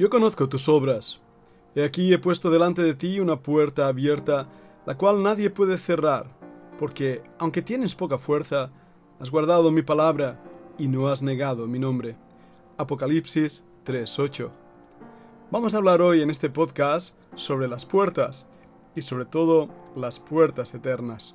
Yo conozco tus obras. He aquí he puesto delante de ti una puerta abierta, la cual nadie puede cerrar, porque, aunque tienes poca fuerza, has guardado mi palabra y no has negado mi nombre. Apocalipsis 3.8. Vamos a hablar hoy en este podcast sobre las puertas y sobre todo las puertas eternas.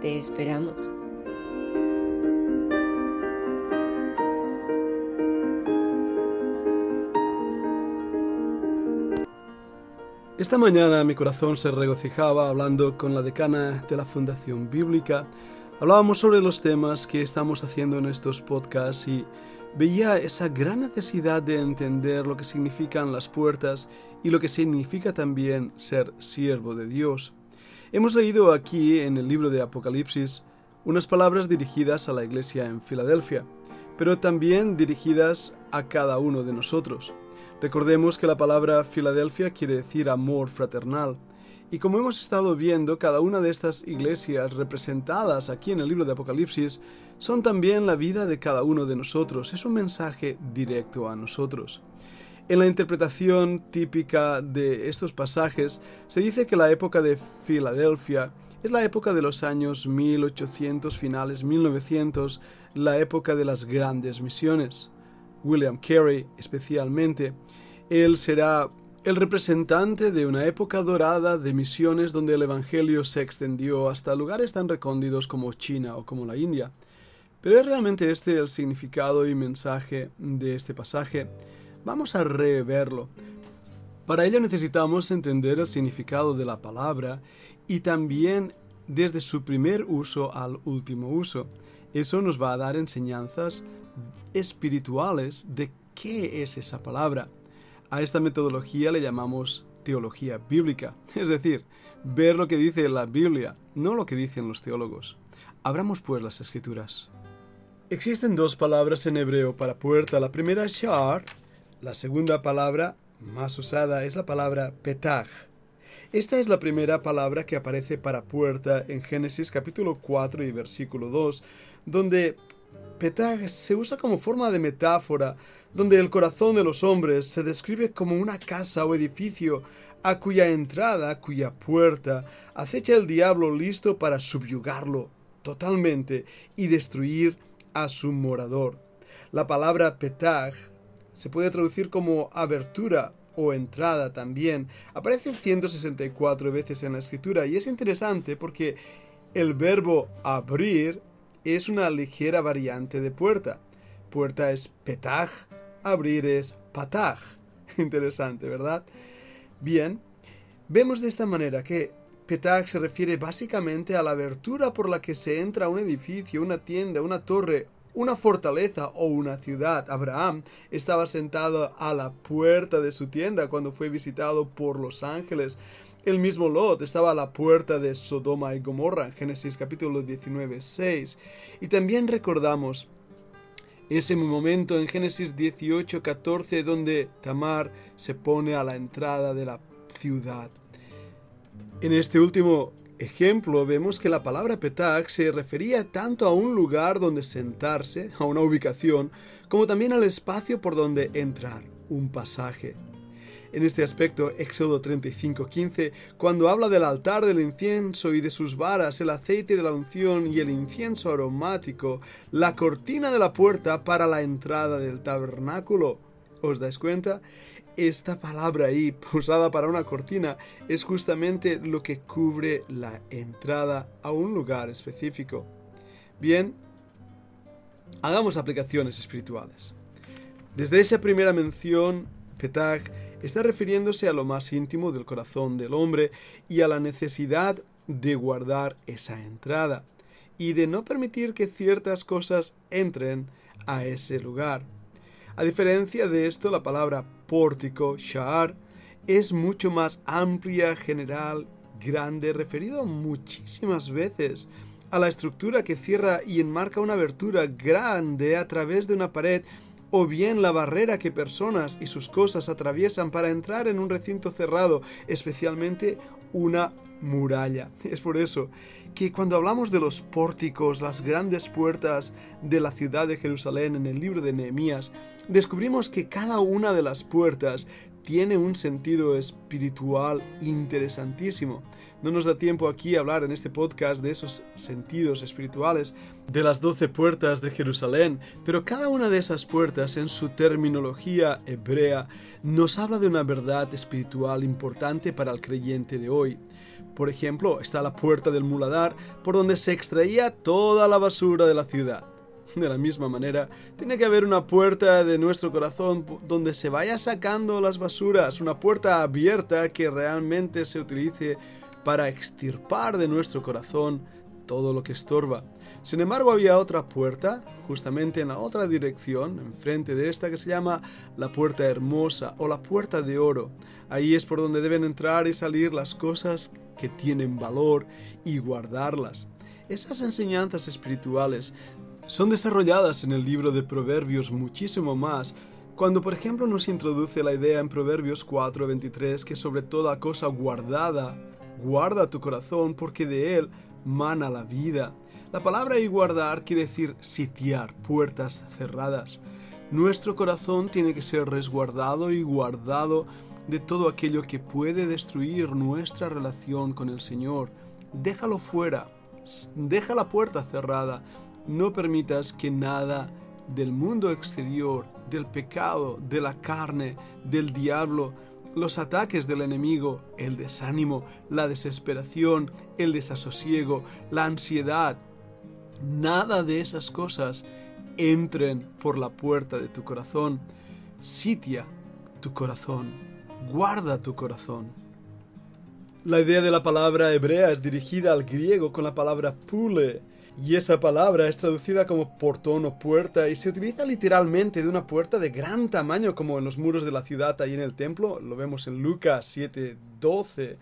Te esperamos. Esta mañana mi corazón se regocijaba hablando con la decana de la Fundación Bíblica. Hablábamos sobre los temas que estamos haciendo en estos podcasts y veía esa gran necesidad de entender lo que significan las puertas y lo que significa también ser siervo de Dios. Hemos leído aquí en el libro de Apocalipsis unas palabras dirigidas a la iglesia en Filadelfia, pero también dirigidas a cada uno de nosotros. Recordemos que la palabra Filadelfia quiere decir amor fraternal. Y como hemos estado viendo, cada una de estas iglesias representadas aquí en el libro de Apocalipsis son también la vida de cada uno de nosotros. Es un mensaje directo a nosotros. En la interpretación típica de estos pasajes se dice que la época de Filadelfia es la época de los años 1800 finales 1900, la época de las grandes misiones. William Carey especialmente, él será el representante de una época dorada de misiones donde el Evangelio se extendió hasta lugares tan recónditos como China o como la India. Pero es realmente este el significado y mensaje de este pasaje. Vamos a reverlo. Para ello necesitamos entender el significado de la palabra y también desde su primer uso al último uso. Eso nos va a dar enseñanzas espirituales de qué es esa palabra. A esta metodología le llamamos teología bíblica, es decir, ver lo que dice la Biblia, no lo que dicen los teólogos. Abramos pues las escrituras. Existen dos palabras en hebreo para puerta. La primera es shar, la segunda palabra más usada es la palabra petach. Esta es la primera palabra que aparece para puerta en Génesis capítulo 4 y versículo 2, donde Petag se usa como forma de metáfora, donde el corazón de los hombres se describe como una casa o edificio a cuya entrada, cuya puerta, acecha el diablo listo para subyugarlo totalmente y destruir a su morador. La palabra petag se puede traducir como abertura o entrada también. Aparece 164 veces en la escritura y es interesante porque el verbo abrir es una ligera variante de puerta. Puerta es petaj, abrir es pataj. Interesante, ¿verdad? Bien, vemos de esta manera que petaj se refiere básicamente a la abertura por la que se entra a un edificio, una tienda, una torre, una fortaleza o una ciudad. Abraham estaba sentado a la puerta de su tienda cuando fue visitado por los ángeles. El mismo Lot estaba a la puerta de Sodoma y Gomorra, Génesis capítulo 19, 6. Y también recordamos ese momento en Génesis 18, 14, donde Tamar se pone a la entrada de la ciudad. En este último ejemplo vemos que la palabra Petag se refería tanto a un lugar donde sentarse, a una ubicación, como también al espacio por donde entrar, un pasaje. En este aspecto, Éxodo 35:15, cuando habla del altar del incienso y de sus varas, el aceite de la unción y el incienso aromático, la cortina de la puerta para la entrada del tabernáculo. ¿Os dais cuenta? Esta palabra ahí, usada para una cortina, es justamente lo que cubre la entrada a un lugar específico. Bien, hagamos aplicaciones espirituales. Desde esa primera mención, Petag está refiriéndose a lo más íntimo del corazón del hombre y a la necesidad de guardar esa entrada y de no permitir que ciertas cosas entren a ese lugar. A diferencia de esto, la palabra pórtico, sha'ar, es mucho más amplia, general, grande, referido muchísimas veces a la estructura que cierra y enmarca una abertura grande a través de una pared o bien la barrera que personas y sus cosas atraviesan para entrar en un recinto cerrado, especialmente una muralla. Es por eso que cuando hablamos de los pórticos, las grandes puertas de la ciudad de Jerusalén en el libro de Nehemías, descubrimos que cada una de las puertas tiene un sentido espiritual interesantísimo. No nos da tiempo aquí a hablar en este podcast de esos sentidos espirituales de las doce puertas de Jerusalén, pero cada una de esas puertas en su terminología hebrea nos habla de una verdad espiritual importante para el creyente de hoy. Por ejemplo, está la puerta del muladar por donde se extraía toda la basura de la ciudad. De la misma manera, tiene que haber una puerta de nuestro corazón donde se vaya sacando las basuras, una puerta abierta que realmente se utilice para extirpar de nuestro corazón todo lo que estorba. Sin embargo, había otra puerta, justamente en la otra dirección, enfrente de esta, que se llama la puerta hermosa o la puerta de oro. Ahí es por donde deben entrar y salir las cosas que tienen valor y guardarlas. Esas enseñanzas espirituales son desarrolladas en el libro de Proverbios muchísimo más, cuando por ejemplo nos introduce la idea en Proverbios 4:23 que sobre toda cosa guardada, guarda tu corazón porque de él mana la vida. La palabra y guardar quiere decir sitiar, puertas cerradas. Nuestro corazón tiene que ser resguardado y guardado de todo aquello que puede destruir nuestra relación con el Señor. Déjalo fuera, deja la puerta cerrada, no permitas que nada del mundo exterior, del pecado, de la carne, del diablo, los ataques del enemigo, el desánimo, la desesperación, el desasosiego, la ansiedad, nada de esas cosas entren por la puerta de tu corazón. Sitia tu corazón, guarda tu corazón. La idea de la palabra hebrea es dirigida al griego con la palabra pule, y esa palabra es traducida como portón o puerta y se utiliza literalmente de una puerta de gran tamaño como en los muros de la ciudad ahí en el templo, lo vemos en Lucas 7:12.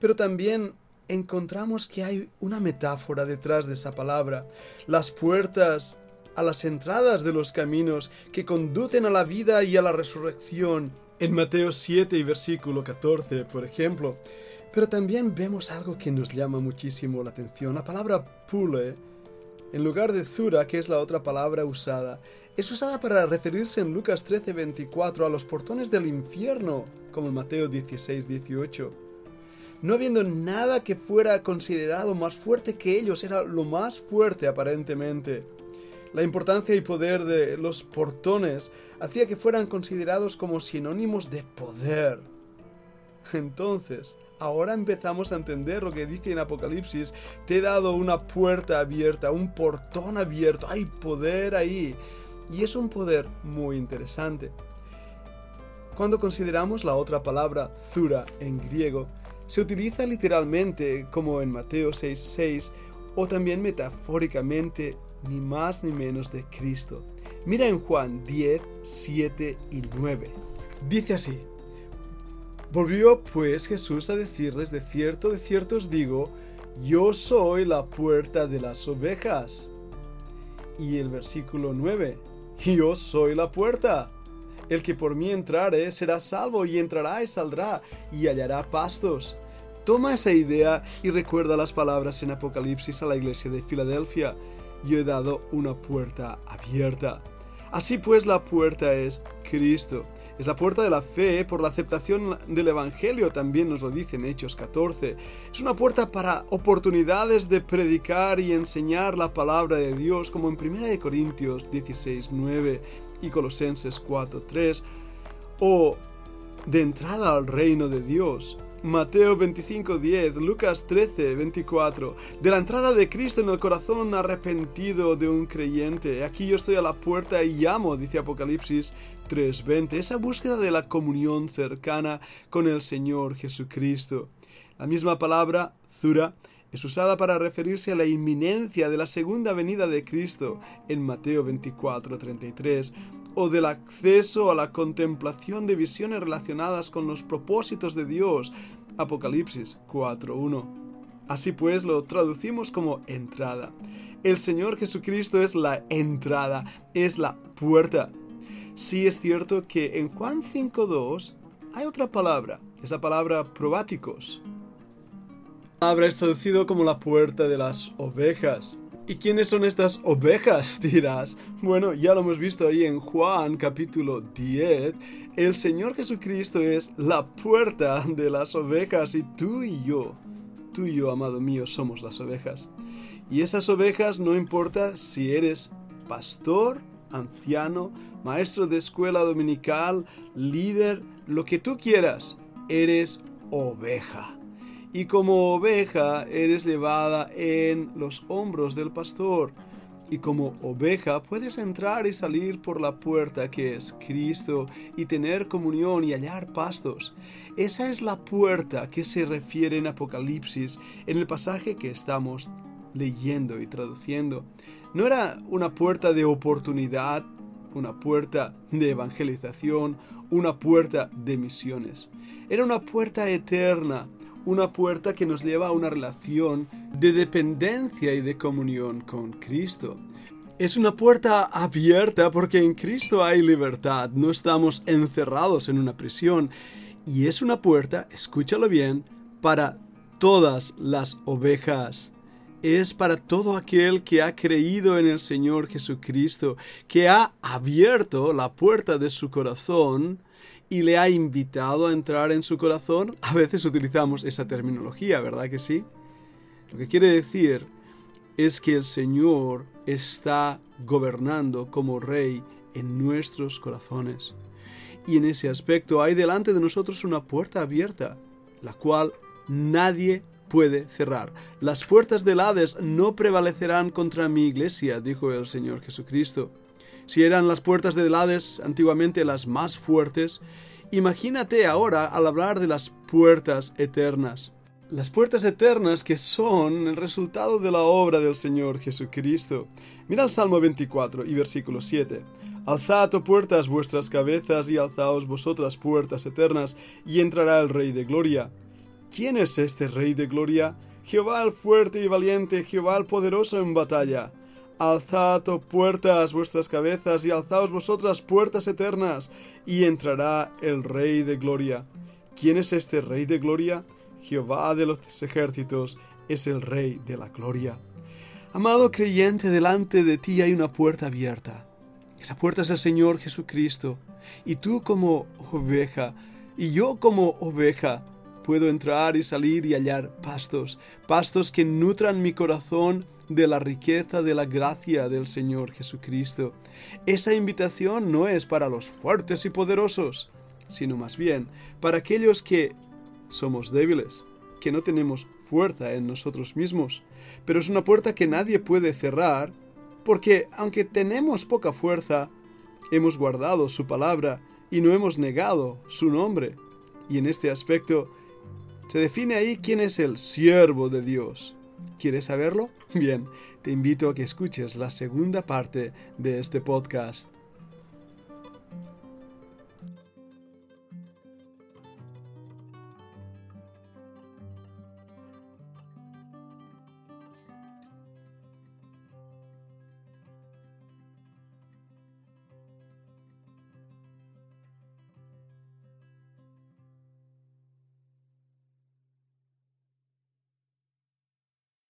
Pero también encontramos que hay una metáfora detrás de esa palabra. Las puertas a las entradas de los caminos que conducen a la vida y a la resurrección. En Mateo 7 y versículo 14, por ejemplo. Pero también vemos algo que nos llama muchísimo la atención. La palabra pule, en lugar de zura, que es la otra palabra usada, es usada para referirse en Lucas 13:24 a los portones del infierno, como en Mateo 16:18. No habiendo nada que fuera considerado más fuerte que ellos, era lo más fuerte aparentemente. La importancia y poder de los portones hacía que fueran considerados como sinónimos de poder. Entonces, ahora empezamos a entender lo que dice en Apocalipsis. Te he dado una puerta abierta, un portón abierto. Hay poder ahí. Y es un poder muy interesante. Cuando consideramos la otra palabra, zura, en griego, se utiliza literalmente como en Mateo 6.6 o también metafóricamente ni más ni menos de Cristo. Mira en Juan 10, 7 y 9. Dice así, Volvió pues Jesús a decirles, de cierto, de cierto os digo, yo soy la puerta de las ovejas. Y el versículo 9, yo soy la puerta. El que por mí entrare será salvo y entrará y saldrá y hallará pastos. Toma esa idea y recuerda las palabras en Apocalipsis a la iglesia de Filadelfia. Yo he dado una puerta abierta. Así pues la puerta es Cristo. Es la puerta de la fe por la aceptación del Evangelio, también nos lo dice en Hechos 14. Es una puerta para oportunidades de predicar y enseñar la palabra de Dios, como en 1 Corintios 16, 9 y Colosenses 4, 3, o de entrada al reino de Dios. Mateo 25, 10, Lucas 13, 24. De la entrada de Cristo en el corazón arrepentido de un creyente. Aquí yo estoy a la puerta y llamo, dice Apocalipsis 3.20, esa búsqueda de la comunión cercana con el Señor Jesucristo. La misma palabra, zura, Es usada para referirse a la inminencia de la segunda venida de Cristo en Mateo 24:33 o del acceso a la contemplación de visiones relacionadas con los propósitos de Dios Apocalipsis 4.1. Así pues lo traducimos como entrada. El Señor Jesucristo es la entrada, es la puerta. Sí es cierto que en Juan 5.2 hay otra palabra, esa palabra probáticos. La palabra es traducido como la puerta de las ovejas. ¿Y quiénes son estas ovejas? dirás. Bueno, ya lo hemos visto ahí en Juan capítulo 10. El Señor Jesucristo es la puerta de las ovejas y tú y yo, tú y yo, amado mío, somos las ovejas. Y esas ovejas no importa si eres pastor, anciano, maestro de escuela dominical, líder, lo que tú quieras, eres oveja y como oveja eres llevada en los hombros del pastor. Y como oveja puedes entrar y salir por la puerta que es Cristo y tener comunión y hallar pastos. Esa es la puerta que se refiere en Apocalipsis en el pasaje que estamos leyendo y traduciendo. No era una puerta de oportunidad, una puerta de evangelización, una puerta de misiones. Era una puerta eterna una puerta que nos lleva a una relación de dependencia y de comunión con Cristo. Es una puerta abierta porque en Cristo hay libertad, no estamos encerrados en una prisión. Y es una puerta, escúchalo bien, para todas las ovejas. Es para todo aquel que ha creído en el Señor Jesucristo, que ha abierto la puerta de su corazón y le ha invitado a entrar en su corazón, a veces utilizamos esa terminología, ¿verdad que sí? Lo que quiere decir es que el Señor está gobernando como rey en nuestros corazones. Y en ese aspecto hay delante de nosotros una puerta abierta, la cual nadie puede cerrar. Las puertas del Hades no prevalecerán contra mi iglesia, dijo el Señor Jesucristo. Si eran las puertas del Hades antiguamente las más fuertes, imagínate ahora al hablar de las puertas eternas. Las puertas eternas que son el resultado de la obra del Señor Jesucristo. Mira el Salmo 24 y versículo 7. Alzad, oh puertas, vuestras cabezas y alzaos vosotras puertas eternas, y entrará el Rey de Gloria. ¿Quién es este Rey de Gloria? Jehová el fuerte y valiente, Jehová el poderoso en batalla. Alzad, oh puertas, vuestras cabezas, y alzaos vosotras puertas eternas, y entrará el Rey de Gloria. ¿Quién es este Rey de Gloria? Jehová de los ejércitos es el Rey de la Gloria. Amado creyente, delante de ti hay una puerta abierta. Esa puerta es el Señor Jesucristo. Y tú como oveja, y yo como oveja, puedo entrar y salir y hallar pastos, pastos que nutran mi corazón de la riqueza de la gracia del Señor Jesucristo. Esa invitación no es para los fuertes y poderosos, sino más bien para aquellos que somos débiles, que no tenemos fuerza en nosotros mismos. Pero es una puerta que nadie puede cerrar, porque aunque tenemos poca fuerza, hemos guardado su palabra y no hemos negado su nombre. Y en este aspecto se define ahí quién es el siervo de Dios. ¿Quieres saberlo? Bien, te invito a que escuches la segunda parte de este podcast.